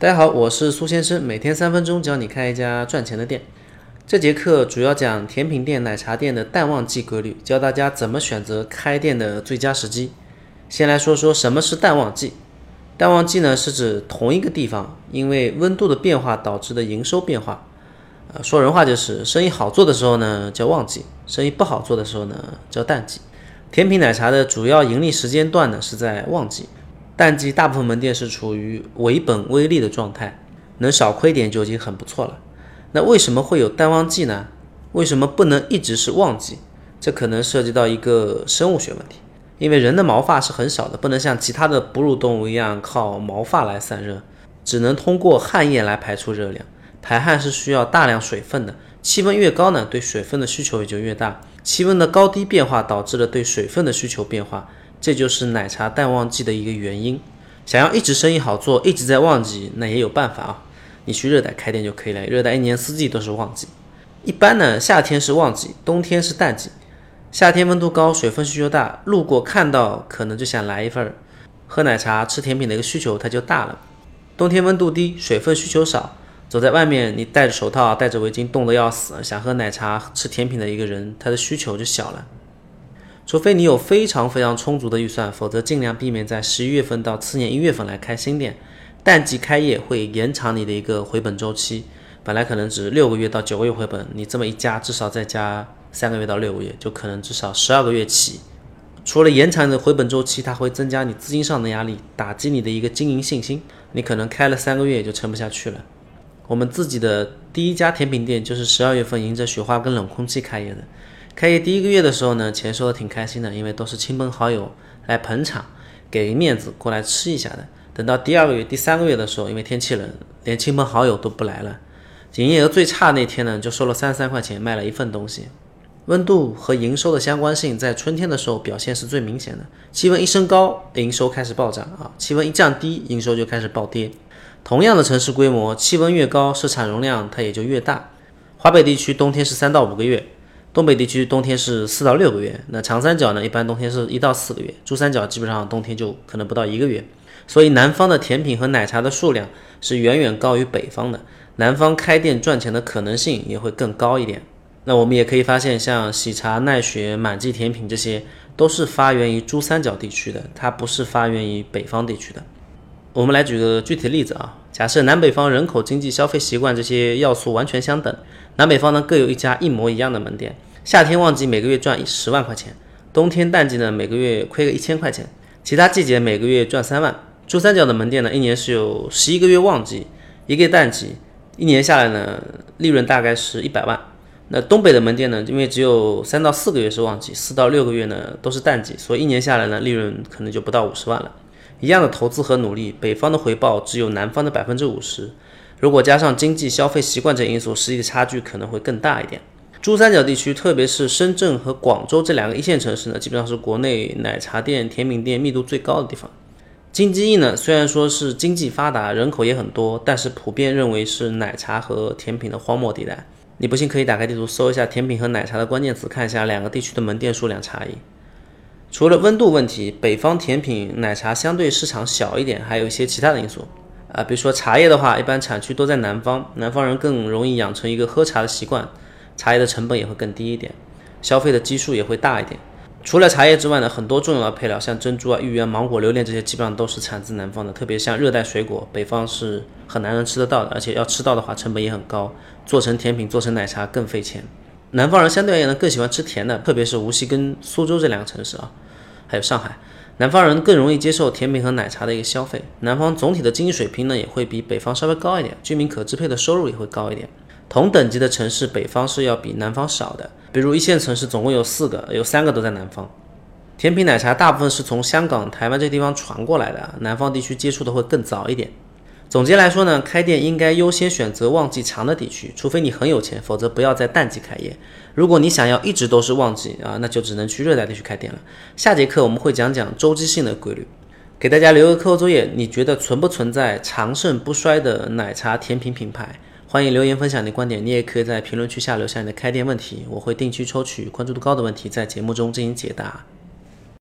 大家好，我是苏先生，每天三分钟教你开一家赚钱的店。这节课主要讲甜品店、奶茶店的淡旺季规律，教大家怎么选择开店的最佳时机。先来说说什么是淡旺季。淡旺季呢，是指同一个地方因为温度的变化导致的营收变化。呃，说人话就是生意好做的时候呢叫旺季，生意不好做的时候呢叫淡季。甜品奶茶的主要盈利时间段呢是在旺季。淡季大部分门店是处于维本微利的状态，能少亏点就已经很不错了。那为什么会有淡旺季呢？为什么不能一直是旺季？这可能涉及到一个生物学问题。因为人的毛发是很少的，不能像其他的哺乳动物一样靠毛发来散热，只能通过汗液来排出热量。排汗是需要大量水分的，气温越高呢，对水分的需求也就越大。气温的高低变化导致了对水分的需求变化。这就是奶茶淡旺季的一个原因。想要一直生意好做，一直在旺季，那也有办法啊。你去热带开店就可以了。热带一年四季都是旺季。一般呢，夏天是旺季，冬天是淡季。夏天温度高，水分需求大，路过看到可能就想来一份儿喝奶茶、吃甜品的一个需求它就大了。冬天温度低，水分需求少，走在外面你戴着手套、戴着围巾，冻得要死，想喝奶茶、吃甜品的一个人，他的需求就小了。除非你有非常非常充足的预算，否则尽量避免在十一月份到次年一月份来开新店。淡季开业会延长你的一个回本周期，本来可能只六个月到九个月回本，你这么一加，至少再加三个月到六个月，就可能至少十二个月起。除了延长你的回本周期，它会增加你资金上的压力，打击你的一个经营信心。你可能开了三个月就撑不下去了。我们自己的第一家甜品店就是十二月份迎着雪花跟冷空气开业的。开业第一个月的时候呢，钱收的挺开心的，因为都是亲朋好友来捧场，给面子过来吃一下的。等到第二个月、第三个月的时候，因为天气冷，连亲朋好友都不来了。营业额最差那天呢，就收了三十三块钱，卖了一份东西。温度和营收的相关性在春天的时候表现是最明显的。气温一升高，营收开始暴涨啊；气温一降低，营收就开始暴跌。同样的城市规模，气温越高，市场容量它也就越大。华北地区冬天是三到五个月。东北地区冬天是四到六个月，那长三角呢，一般冬天是一到四个月，珠三角基本上冬天就可能不到一个月。所以南方的甜品和奶茶的数量是远远高于北方的，南方开店赚钱的可能性也会更高一点。那我们也可以发现，像喜茶、奈雪、满记甜品这些，都是发源于珠三角地区的，它不是发源于北方地区的。我们来举个具体的例子啊，假设南北方人口、经济、消费习惯这些要素完全相等，南北方呢各有一家一模一样的门店。夏天旺季每个月赚十万块钱，冬天淡季呢每个月亏个一千块钱，其他季节每个月赚三万。珠三角的门店呢，一年是有十一个月旺季，一个淡季，一年下来呢，利润大概是一百万。那东北的门店呢，因为只有三到四个月是旺季，四到六个月呢都是淡季，所以一年下来呢，利润可能就不到五十万了。一样的投资和努力，北方的回报只有南方的百分之五十。如果加上经济消费习惯这因素，实际的差距可能会更大一点。珠三角地区，特别是深圳和广州这两个一线城市呢，基本上是国内奶茶店、甜品店密度最高的地方。京津冀呢，虽然说是经济发达，人口也很多，但是普遍认为是奶茶和甜品的荒漠地带。你不信可以打开地图搜一下甜品和奶茶的关键词，看一下两个地区的门店数量差异。除了温度问题，北方甜品奶茶相对市场小一点，还有一些其他的因素。啊，比如说茶叶的话，一般产区都在南方，南方人更容易养成一个喝茶的习惯。茶叶的成本也会更低一点，消费的基数也会大一点。除了茶叶之外呢，很多重要的配料，像珍珠啊、芋圆、芒果、榴莲这些，基本上都是产自南方的。特别像热带水果，北方是很难能吃得到的，而且要吃到的话，成本也很高，做成甜品、做成奶茶更费钱。南方人相对而言呢，更喜欢吃甜的，特别是无锡跟苏州这两个城市啊，还有上海，南方人更容易接受甜品和奶茶的一个消费。南方总体的经济水平呢，也会比北方稍微高一点，居民可支配的收入也会高一点。同等级的城市，北方是要比南方少的。比如一线城市总共有四个，有三个都在南方。甜品奶茶大部分是从香港、台湾这地方传过来的，南方地区接触的会更早一点。总结来说呢，开店应该优先选择旺季长的地区，除非你很有钱，否则不要在淡季开业。如果你想要一直都是旺季啊，那就只能去热带地区开店了。下节课我们会讲讲周期性的规律，给大家留个课后作业，你觉得存不存在长盛不衰的奶茶甜品品牌？欢迎留言分享你的观点，你也可以在评论区下留下你的开店问题，我会定期抽取关注度高的问题在节目中进行解答。